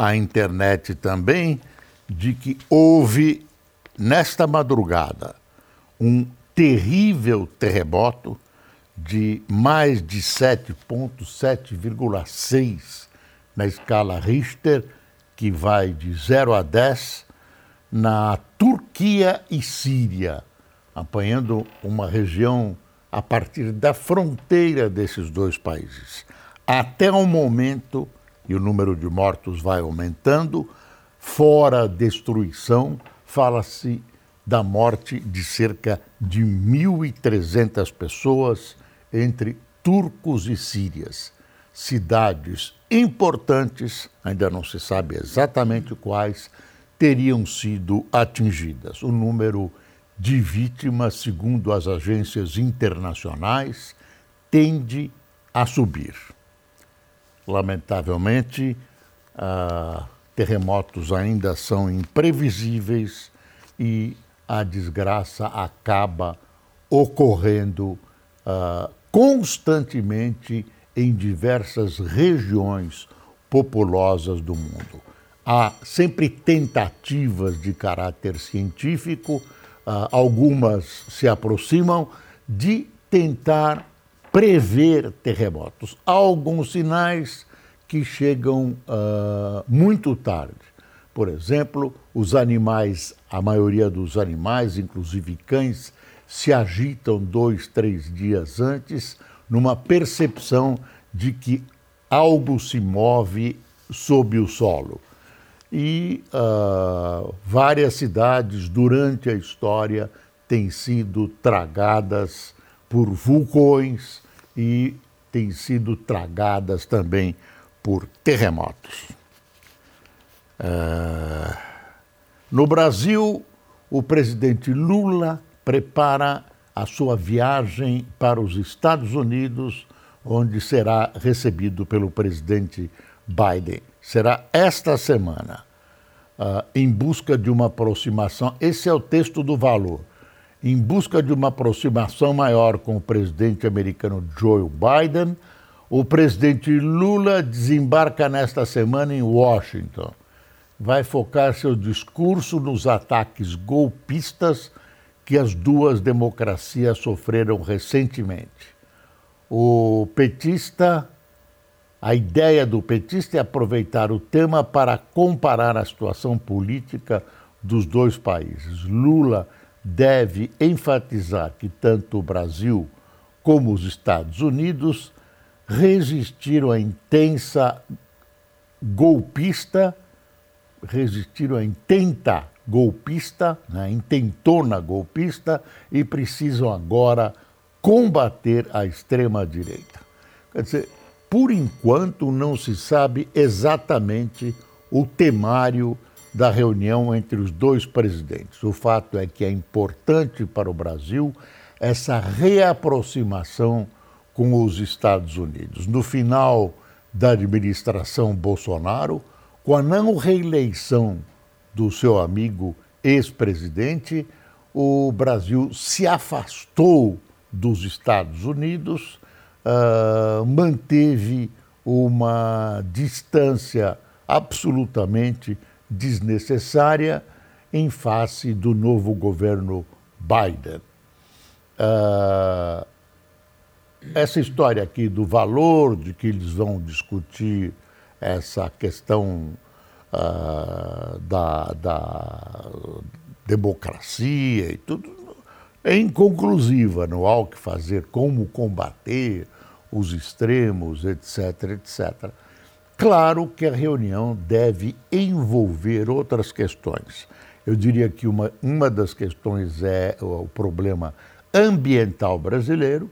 a internet também, de que houve, nesta madrugada, um terrível terremoto de mais de 7,7,6 na escala Richter, que vai de 0 a 10, na Turquia e Síria, apanhando uma região a partir da fronteira desses dois países. Até o momento, e o número de mortos vai aumentando, fora destruição, fala-se da morte de cerca de 1.300 pessoas entre turcos e sírias. Cidades importantes, ainda não se sabe exatamente quais, teriam sido atingidas. O número de vítimas, segundo as agências internacionais, tende a subir. Lamentavelmente, uh, terremotos ainda são imprevisíveis e a desgraça acaba ocorrendo uh, constantemente em diversas regiões populosas do mundo. Há sempre tentativas de caráter científico, uh, algumas se aproximam de tentar prever terremotos. Há alguns sinais que chegam uh, muito tarde. Por exemplo, os animais, a maioria dos animais, inclusive cães, se agitam dois, três dias antes, numa percepção de que algo se move sob o solo. E uh, várias cidades, durante a história, têm sido tragadas por vulcões e têm sido tragadas também por terremotos. Uh, no Brasil, o presidente Lula prepara a sua viagem para os Estados Unidos, onde será recebido pelo presidente Biden. Será esta semana, uh, em busca de uma aproximação. Esse é o texto do valor. Em busca de uma aproximação maior com o presidente americano Joe Biden, o presidente Lula desembarca nesta semana em Washington. Vai focar seu discurso nos ataques golpistas que as duas democracias sofreram recentemente. O petista, a ideia do petista é aproveitar o tema para comparar a situação política dos dois países. Lula deve enfatizar que tanto o Brasil como os Estados Unidos resistiram à intensa golpista, resistiram à intenta golpista, né, intentona golpista, e precisam agora combater a extrema-direita. Quer dizer, por enquanto não se sabe exatamente o temário da reunião entre os dois presidentes. O fato é que é importante para o Brasil essa reaproximação com os Estados Unidos. No final da administração Bolsonaro, com a não reeleição do seu amigo ex-presidente, o Brasil se afastou dos Estados Unidos, uh, manteve uma distância absolutamente desnecessária em face do novo governo Biden. Uh, essa história aqui do valor de que eles vão discutir essa questão uh, da, da democracia e tudo, é inconclusiva, não há o que fazer, como combater os extremos, etc, etc. Claro que a reunião deve envolver outras questões. Eu diria que uma, uma das questões é o problema ambiental brasileiro,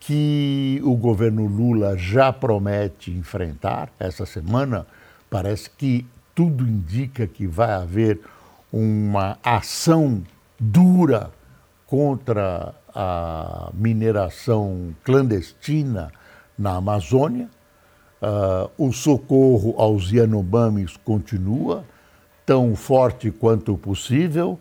que o governo Lula já promete enfrentar essa semana. Parece que tudo indica que vai haver uma ação dura contra a mineração clandestina na Amazônia. Uh, o socorro aos Yanomamis continua, tão forte quanto possível,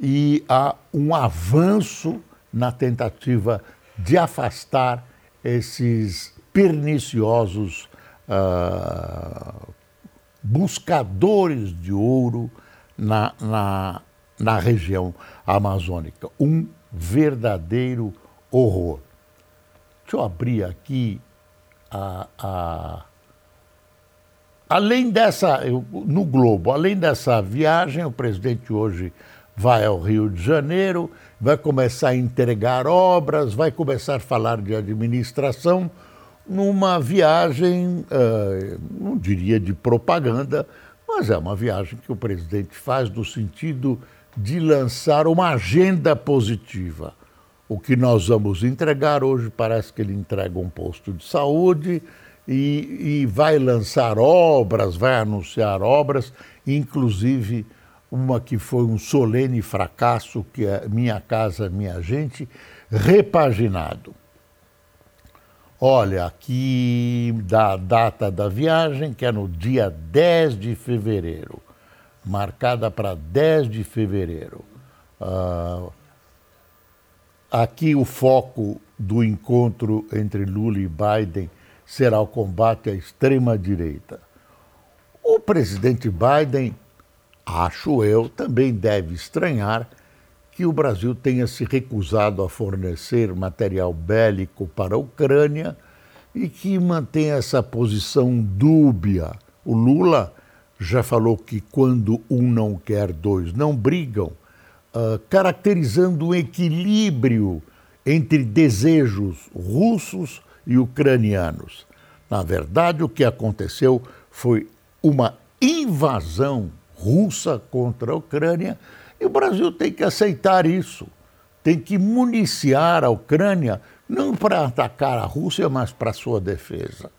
e há um avanço na tentativa de afastar esses perniciosos uh, buscadores de ouro na, na, na região amazônica. Um verdadeiro horror. Deixa eu abrir aqui a, a além dessa, no Globo, além dessa viagem, o presidente hoje vai ao Rio de Janeiro, vai começar a entregar obras, vai começar a falar de administração numa viagem, uh, não diria de propaganda, mas é uma viagem que o presidente faz no sentido de lançar uma agenda positiva. O que nós vamos entregar hoje parece que ele entrega um posto de saúde e, e vai lançar obras, vai anunciar obras, inclusive uma que foi um solene fracasso, que é Minha Casa Minha Gente, repaginado. Olha, aqui da data da viagem, que é no dia 10 de fevereiro, marcada para 10 de fevereiro. Uh, aqui o foco do encontro entre Lula e Biden será o combate à extrema-direita. O presidente Biden acho eu, também deve estranhar que o Brasil tenha se recusado a fornecer material bélico para a Ucrânia e que mantenha essa posição dúbia. O Lula já falou que quando um não quer, dois não brigam, uh, caracterizando um equilíbrio entre desejos russos e ucranianos. Na verdade, o que aconteceu foi uma invasão russa contra a Ucrânia, e o Brasil tem que aceitar isso. Tem que municiar a Ucrânia, não para atacar a Rússia, mas para sua defesa.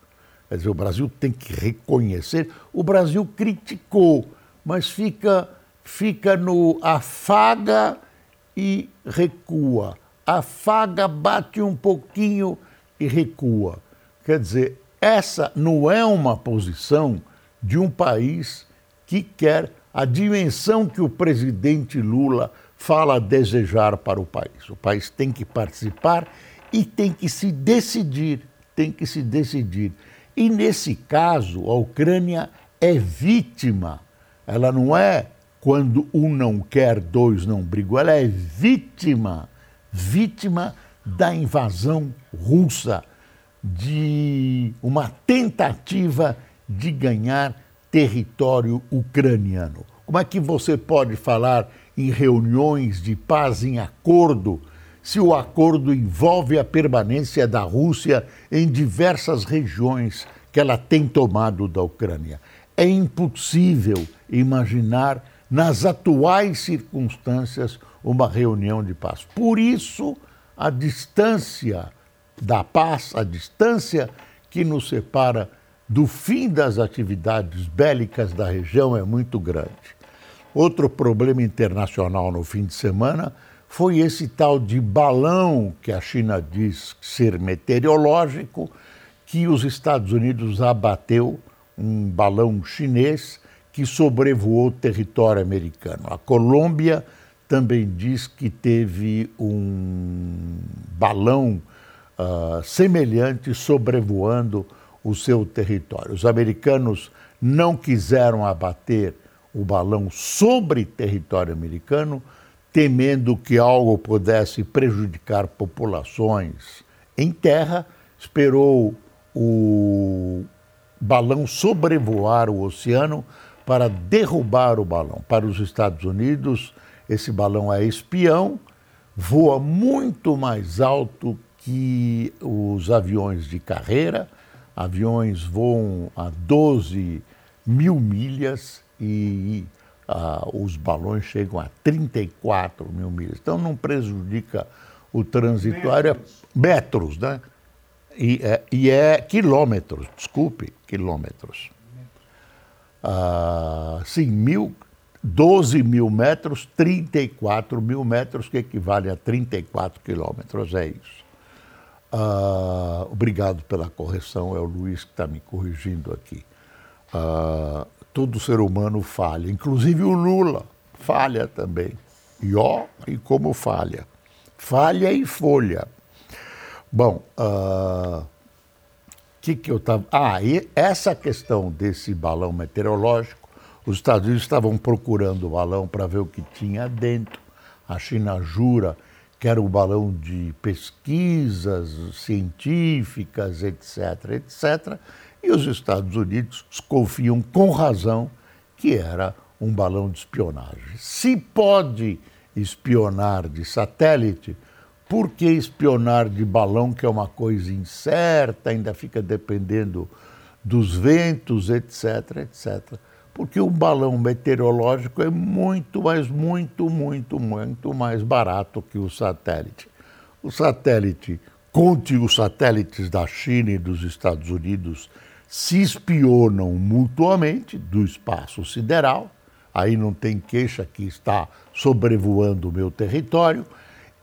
Quer dizer, o Brasil tem que reconhecer. O Brasil criticou, mas fica, fica no afaga e recua. Afaga, bate um pouquinho e recua. Quer dizer, essa não é uma posição de um país que quer a dimensão que o presidente Lula fala desejar para o país. O país tem que participar e tem que se decidir, tem que se decidir. E nesse caso, a Ucrânia é vítima. Ela não é quando um não quer, dois não brigam. Ela é vítima, vítima da invasão russa, de uma tentativa de ganhar território ucraniano. Como é que você pode falar em reuniões de paz em acordo se o acordo envolve a permanência da Rússia em diversas regiões que ela tem tomado da Ucrânia? É impossível imaginar, nas atuais circunstâncias, uma reunião de paz. Por isso, a distância da paz, a distância que nos separa do fim das atividades bélicas da região é muito grande. Outro problema internacional no fim de semana foi esse tal de balão que a China diz ser meteorológico, que os Estados Unidos abateu, um balão chinês que sobrevoou o território americano. A Colômbia também diz que teve um balão uh, semelhante sobrevoando o seu território. Os americanos não quiseram abater o balão sobre território americano, temendo que algo pudesse prejudicar populações em terra, esperou o balão sobrevoar o oceano para derrubar o balão. Para os Estados Unidos, esse balão é espião, voa muito mais alto que os aviões de carreira aviões voam a 12 mil milhas e uh, os balões chegam a 34 mil milhas. Então não prejudica o transitório. Metros, metros né? E é, e é, quilômetros, desculpe, quilômetros. Uh, sim, mil, 12 mil metros, 34 mil metros, que equivale a 34 quilômetros, é isso. Uh, obrigado pela correção, é o Luiz que está me corrigindo aqui. Uh, todo ser humano falha, inclusive o Lula falha também. E ó, e como falha. Falha e folha. Bom, uh, que, que eu estava. Ah, e essa questão desse balão meteorológico, os Estados Unidos estavam procurando o balão para ver o que tinha dentro. A China jura que era um balão de pesquisas científicas, etc., etc. E os Estados Unidos desconfiam com razão que era um balão de espionagem. Se pode espionar de satélite, por que espionar de balão, que é uma coisa incerta, ainda fica dependendo dos ventos, etc, etc? Porque um balão meteorológico é muito, mas muito, muito, muito mais barato que o satélite. O satélite, conte os satélites da China e dos Estados Unidos, se espionam mutuamente do espaço sideral, aí não tem queixa que está sobrevoando o meu território,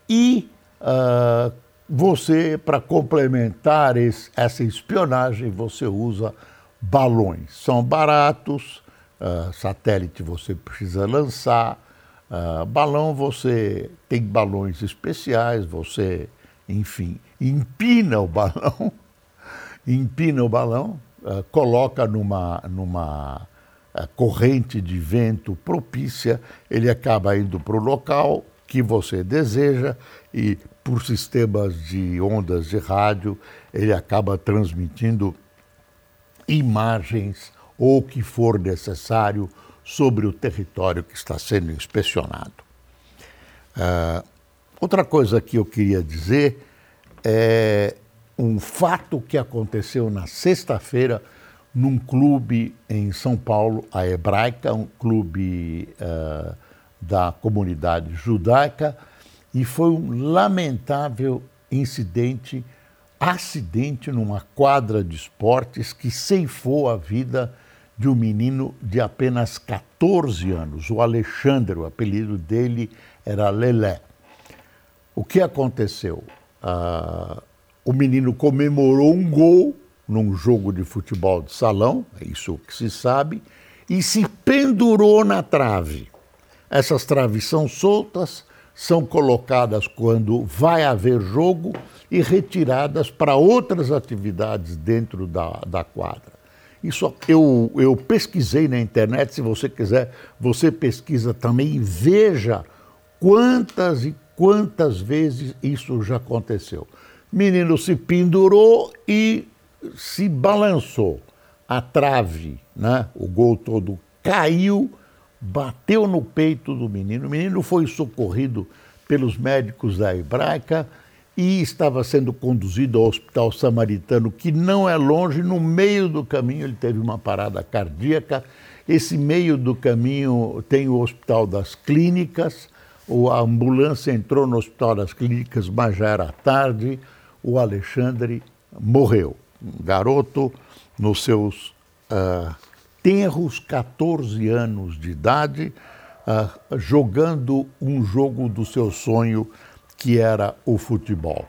e uh, você, para complementar esse, essa espionagem, você usa balões. São baratos, uh, satélite você precisa lançar, uh, balão você tem balões especiais, você, enfim, empina o balão, empina o balão, coloca numa, numa corrente de vento propícia, ele acaba indo para o local, que você deseja e por sistemas de ondas de rádio ele acaba transmitindo imagens ou o que for necessário sobre o território que está sendo inspecionado. Uh, outra coisa que eu queria dizer é um fato que aconteceu na sexta-feira num clube em São Paulo, a Hebraica, um clube uh, da comunidade judaica e foi um lamentável incidente, acidente numa quadra de esportes que ceifou a vida de um menino de apenas 14 anos, o Alexandre, o apelido dele era Lelé. O que aconteceu? Ah, o menino comemorou um gol num jogo de futebol de salão, é isso que se sabe, e se pendurou na trave. Essas traves são soltas, são colocadas quando vai haver jogo e retiradas para outras atividades dentro da, da quadra. Isso eu, eu pesquisei na internet, se você quiser, você pesquisa também e veja quantas e quantas vezes isso já aconteceu. Menino se pendurou e se balançou. A trave, né, o gol todo caiu bateu no peito do menino. O menino foi socorrido pelos médicos da Hebraica e estava sendo conduzido ao Hospital Samaritano, que não é longe. No meio do caminho, ele teve uma parada cardíaca. Esse meio do caminho tem o Hospital das Clínicas. A ambulância entrou no Hospital das Clínicas, mas já era tarde. O Alexandre morreu. Um garoto nos seus uh, tenros 14 anos de idade, uh, jogando um jogo do seu sonho, que era o futebol.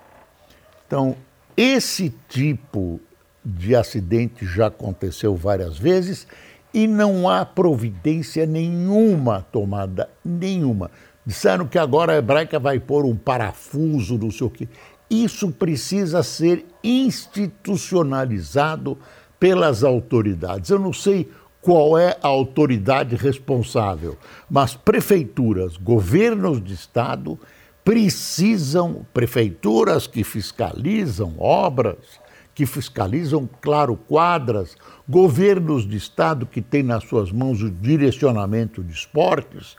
Então, esse tipo de acidente já aconteceu várias vezes e não há providência nenhuma tomada, nenhuma. Disseram que agora a hebraica vai pôr um parafuso, não sei o quê. Isso precisa ser institucionalizado pelas autoridades. Eu não sei qual é a autoridade responsável, mas prefeituras, governos de estado precisam, prefeituras que fiscalizam obras, que fiscalizam, claro, quadras, governos de estado que têm nas suas mãos o direcionamento de esportes,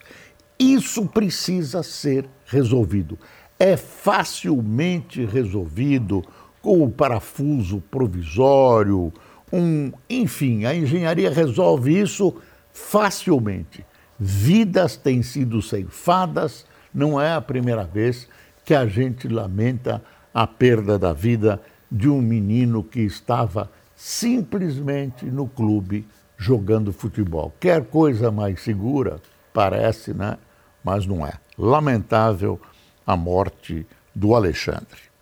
isso precisa ser resolvido. É facilmente resolvido com o parafuso provisório, um, enfim, a engenharia resolve isso facilmente. Vidas têm sido ceifadas, não é a primeira vez que a gente lamenta a perda da vida de um menino que estava simplesmente no clube jogando futebol. Quer coisa mais segura? Parece, né? Mas não é. Lamentável a morte do Alexandre.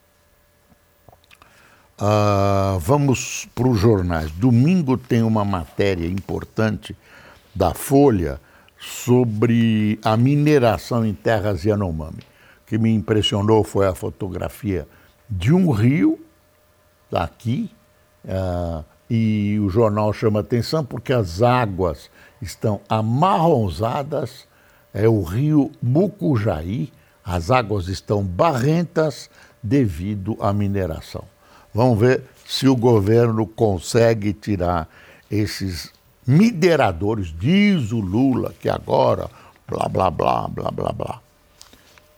Uh, vamos para os jornais. Domingo tem uma matéria importante da Folha sobre a mineração em terras Yanomami. O que me impressionou foi a fotografia de um rio, aqui, uh, e o jornal chama atenção porque as águas estão amarronzadas, é o rio Mucujaí, as águas estão barrentas devido à mineração. Vamos ver se o governo consegue tirar esses mineradores, diz o Lula, que agora, blá, blá, blá, blá, blá, blá.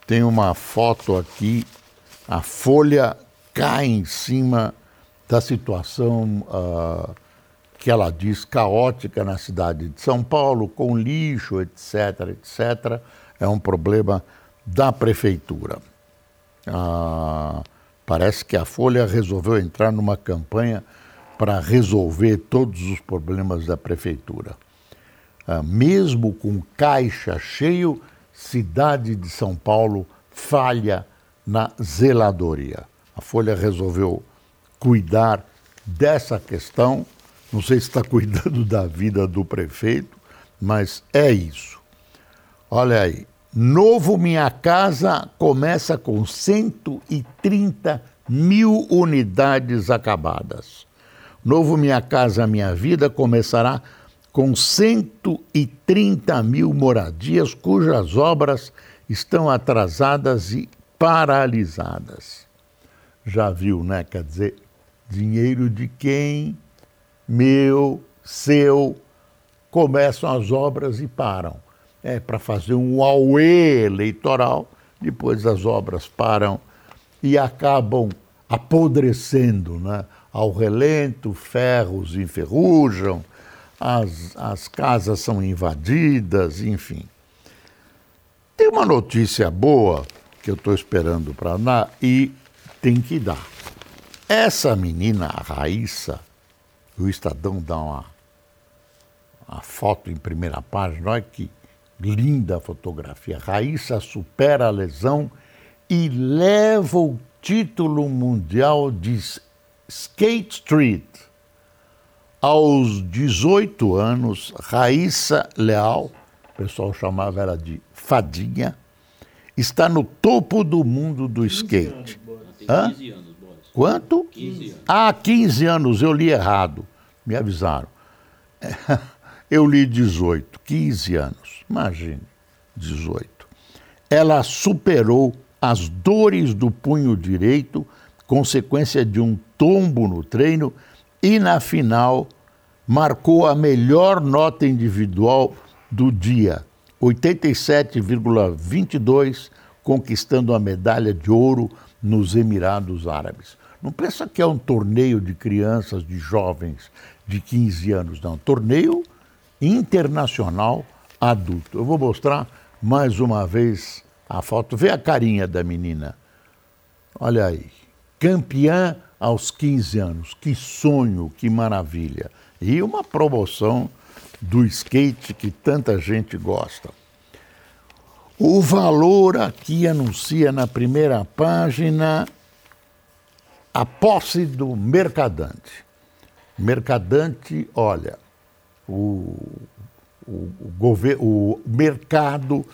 Tem uma foto aqui, a folha cai em cima da situação uh, que ela diz caótica na cidade de São Paulo, com lixo, etc., etc. É um problema da prefeitura. Uh, parece que a Folha resolveu entrar numa campanha para resolver todos os problemas da prefeitura. Uh, mesmo com caixa cheio, cidade de São Paulo falha na zeladoria. A Folha resolveu cuidar dessa questão. Não sei se está cuidando da vida do prefeito, mas é isso. Olha aí, Novo Minha Casa começa com 130 mil unidades acabadas. Novo Minha Casa Minha Vida começará com 130 mil moradias cujas obras estão atrasadas e paralisadas. Já viu, né? Quer dizer, dinheiro de quem? Meu, seu. Começam as obras e param. É para fazer um auê eleitoral, depois as obras param e acabam apodrecendo, né? Ao relento, ferros enferrujam, as, as casas são invadidas, enfim. Tem uma notícia boa que eu estou esperando para dar e tem que dar. Essa menina, a Raíssa, o Estadão dá uma, uma foto em primeira página, olha que linda fotografia. Raíssa supera a lesão e leva o título mundial de Skate Street. Aos 18 anos, Raíssa Leal, o pessoal chamava ela de Fadinha, está no topo do mundo do skate. Hã? 15 anos. Quanto? 15 anos. Ah, 15 anos, eu li errado. Me avisaram. Eu li 18, 15 anos. Imagine, 18. Ela superou as dores do punho direito, consequência de um tombo no treino, e na final marcou a melhor nota individual do dia, 87,22, conquistando a medalha de ouro nos Emirados Árabes. Não pensa que é um torneio de crianças, de jovens de 15 anos, não. Torneio internacional adulto. Eu vou mostrar mais uma vez a foto. Vê a carinha da menina. Olha aí. Campeã aos 15 anos. Que sonho, que maravilha. E uma promoção do skate que tanta gente gosta. O valor aqui anuncia na primeira página a posse do mercadante. Mercadante, olha, o, o, o, o mercado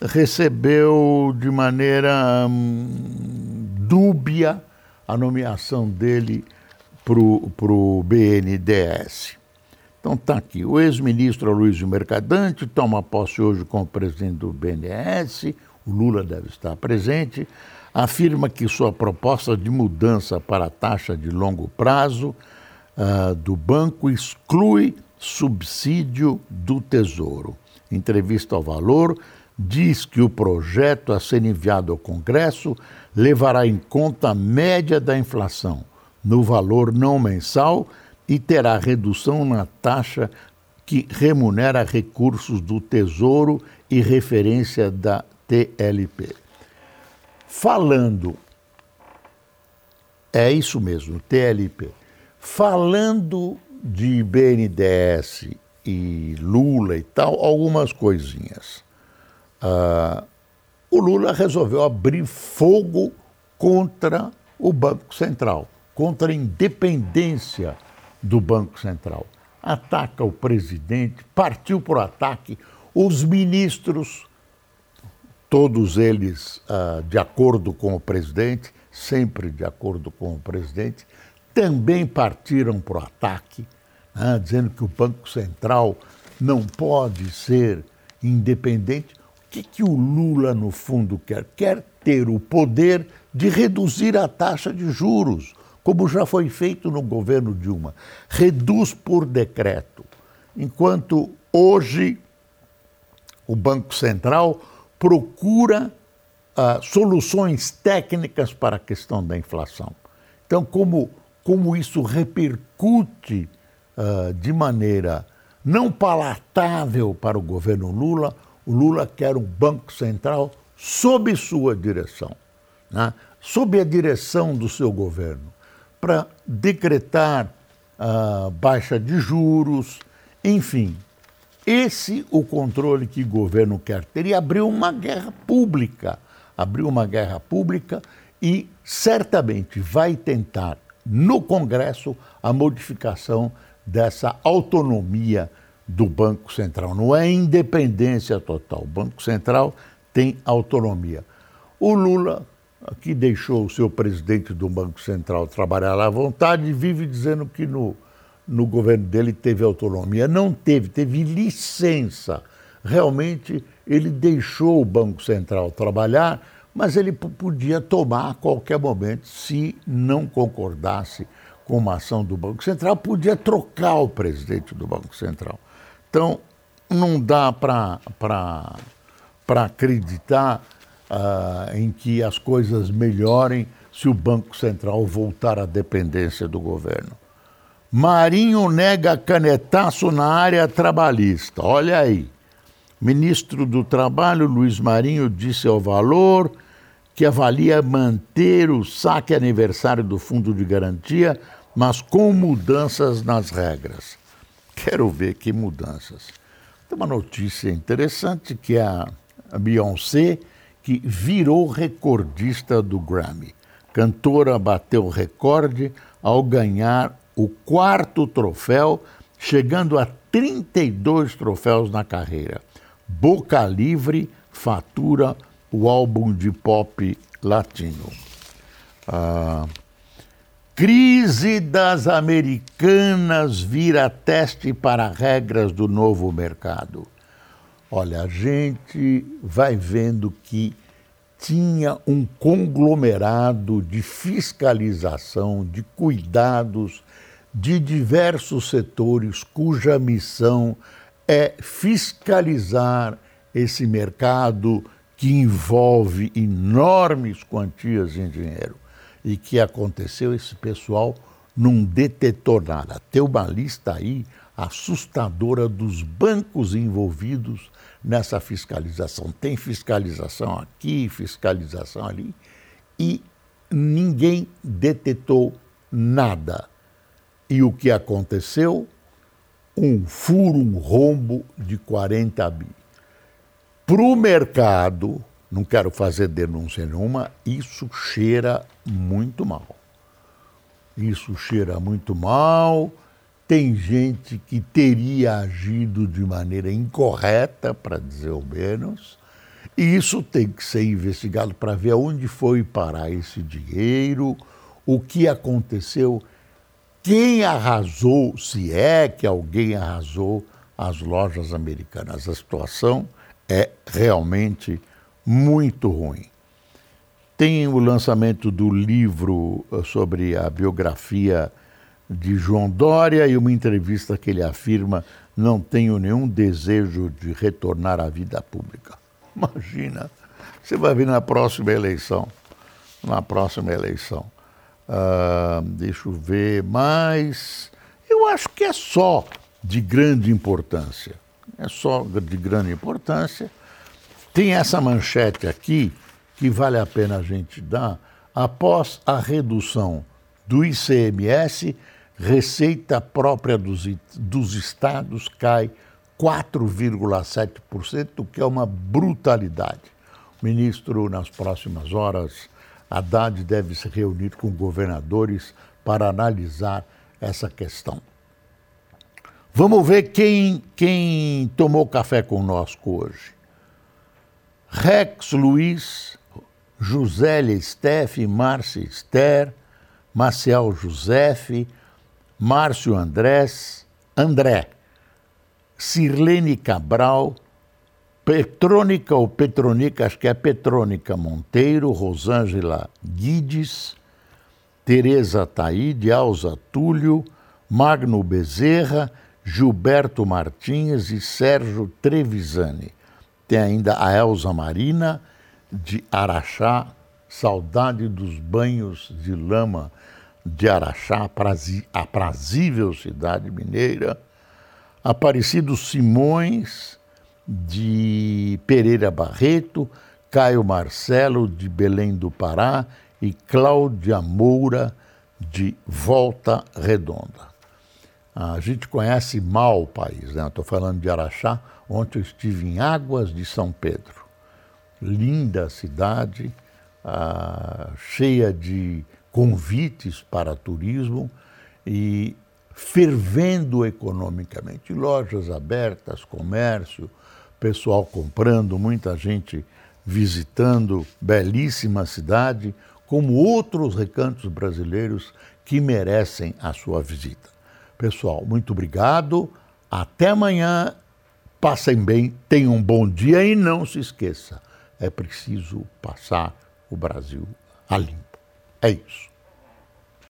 recebeu de maneira hum, dúbia a nomeação dele para o BNDES. Então está aqui, o ex-ministro Aloysio Mercadante toma posse hoje como presidente do BNDES, o Lula deve estar presente, afirma que sua proposta de mudança para a taxa de longo prazo uh, do banco exclui subsídio do Tesouro. Entrevista ao Valor diz que o projeto a ser enviado ao Congresso levará em conta a média da inflação no valor não mensal e terá redução na taxa que remunera recursos do Tesouro e referência da TLP. Falando, é isso mesmo, TLP. Falando de BNDES e Lula e tal, algumas coisinhas. Uh, o Lula resolveu abrir fogo contra o Banco Central, contra a independência do Banco Central. Ataca o presidente, partiu para o ataque, os ministros, todos eles uh, de acordo com o presidente, sempre de acordo com o presidente, também partiram para o ataque, né, dizendo que o Banco Central não pode ser independente. O que, que o Lula, no fundo, quer? Quer ter o poder de reduzir a taxa de juros, como já foi feito no governo Dilma. Reduz por decreto. Enquanto hoje o Banco Central procura uh, soluções técnicas para a questão da inflação. Então, como, como isso repercute uh, de maneira não palatável para o governo Lula, o Lula quer um Banco Central sob sua direção, né? sob a direção do seu governo, para decretar uh, baixa de juros, enfim, esse o controle que o governo quer ter e abriu uma guerra pública. Abriu uma guerra pública e certamente vai tentar no Congresso a modificação dessa autonomia do Banco Central. Não é independência total. O Banco Central tem autonomia. O Lula, que deixou o seu presidente do Banco Central trabalhar à vontade, vive dizendo que no no governo dele teve autonomia. Não teve, teve licença. Realmente ele deixou o Banco Central trabalhar, mas ele podia tomar a qualquer momento, se não concordasse com uma ação do Banco Central, podia trocar o presidente do Banco Central. Então, não dá para acreditar uh, em que as coisas melhorem se o Banco Central voltar à dependência do governo. Marinho nega canetaço na área trabalhista. Olha aí. Ministro do Trabalho, Luiz Marinho, disse ao Valor que avalia manter o saque aniversário do Fundo de Garantia, mas com mudanças nas regras. Quero ver que mudanças. Tem uma notícia interessante que é a Beyoncé, que virou recordista do Grammy. Cantora bateu recorde ao ganhar o quarto troféu, chegando a 32 troféus na carreira. Boca Livre fatura o álbum de pop latino. Ah, crise das americanas vira teste para regras do novo mercado. Olha, a gente vai vendo que tinha um conglomerado de fiscalização, de cuidados de diversos setores cuja missão é fiscalizar esse mercado que envolve enormes quantias em dinheiro. E que aconteceu esse pessoal não detetou nada. Tem uma lista aí assustadora dos bancos envolvidos nessa fiscalização. Tem fiscalização aqui, fiscalização ali, e ninguém detetou nada. E o que aconteceu? Um furo, um rombo de 40 bi. Para o mercado, não quero fazer denúncia nenhuma, isso cheira muito mal. Isso cheira muito mal. Tem gente que teria agido de maneira incorreta, para dizer o menos, e isso tem que ser investigado para ver aonde foi parar esse dinheiro, o que aconteceu quem arrasou, se é que alguém arrasou as lojas americanas. A situação é realmente muito ruim. Tem o lançamento do livro eh, sobre a biografia de João Dória e uma entrevista que ele afirma: não tenho nenhum desejo de retornar à vida pública. Imagina, você vai vir na próxima eleição. Na próxima eleição. Uh, deixa eu ver mais. Eu acho que é só de grande importância. É só de grande importância. Tem essa manchete aqui que vale a pena a gente dar. Após a redução do ICMS, receita própria dos, dos estados cai 4,7%, o que é uma brutalidade. O ministro, nas próximas horas, Haddad deve se reunir com governadores para analisar essa questão. Vamos ver quem, quem tomou café conosco hoje. Rex Luiz, Josélia Steff, Márcia Esther, Maciel Josefe, Márcio Andrés, André, Sirlene Cabral, Petrônica ou Petronica, acho que é Petrônica Monteiro, Rosângela Guides, Tereza Taíde, Alza Túlio, Magno Bezerra, Gilberto Martins e Sérgio Trevisani. Tem ainda a Elza Marina, de Araxá, saudade dos banhos de lama de Araxá, aprazível cidade mineira, Aparecido Simões, de Pereira Barreto, Caio Marcelo, de Belém do Pará, e Cláudia Moura, de Volta Redonda. A gente conhece mal o país, né? Estou falando de Araxá. Ontem eu estive em Águas de São Pedro. Linda cidade, ah, cheia de convites para turismo e fervendo economicamente. Lojas abertas, comércio, pessoal comprando, muita gente visitando, belíssima cidade, como outros recantos brasileiros que merecem a sua visita. Pessoal, muito obrigado. Até amanhã. Passem bem, tenham um bom dia e não se esqueça, é preciso passar o Brasil a limpo. É isso.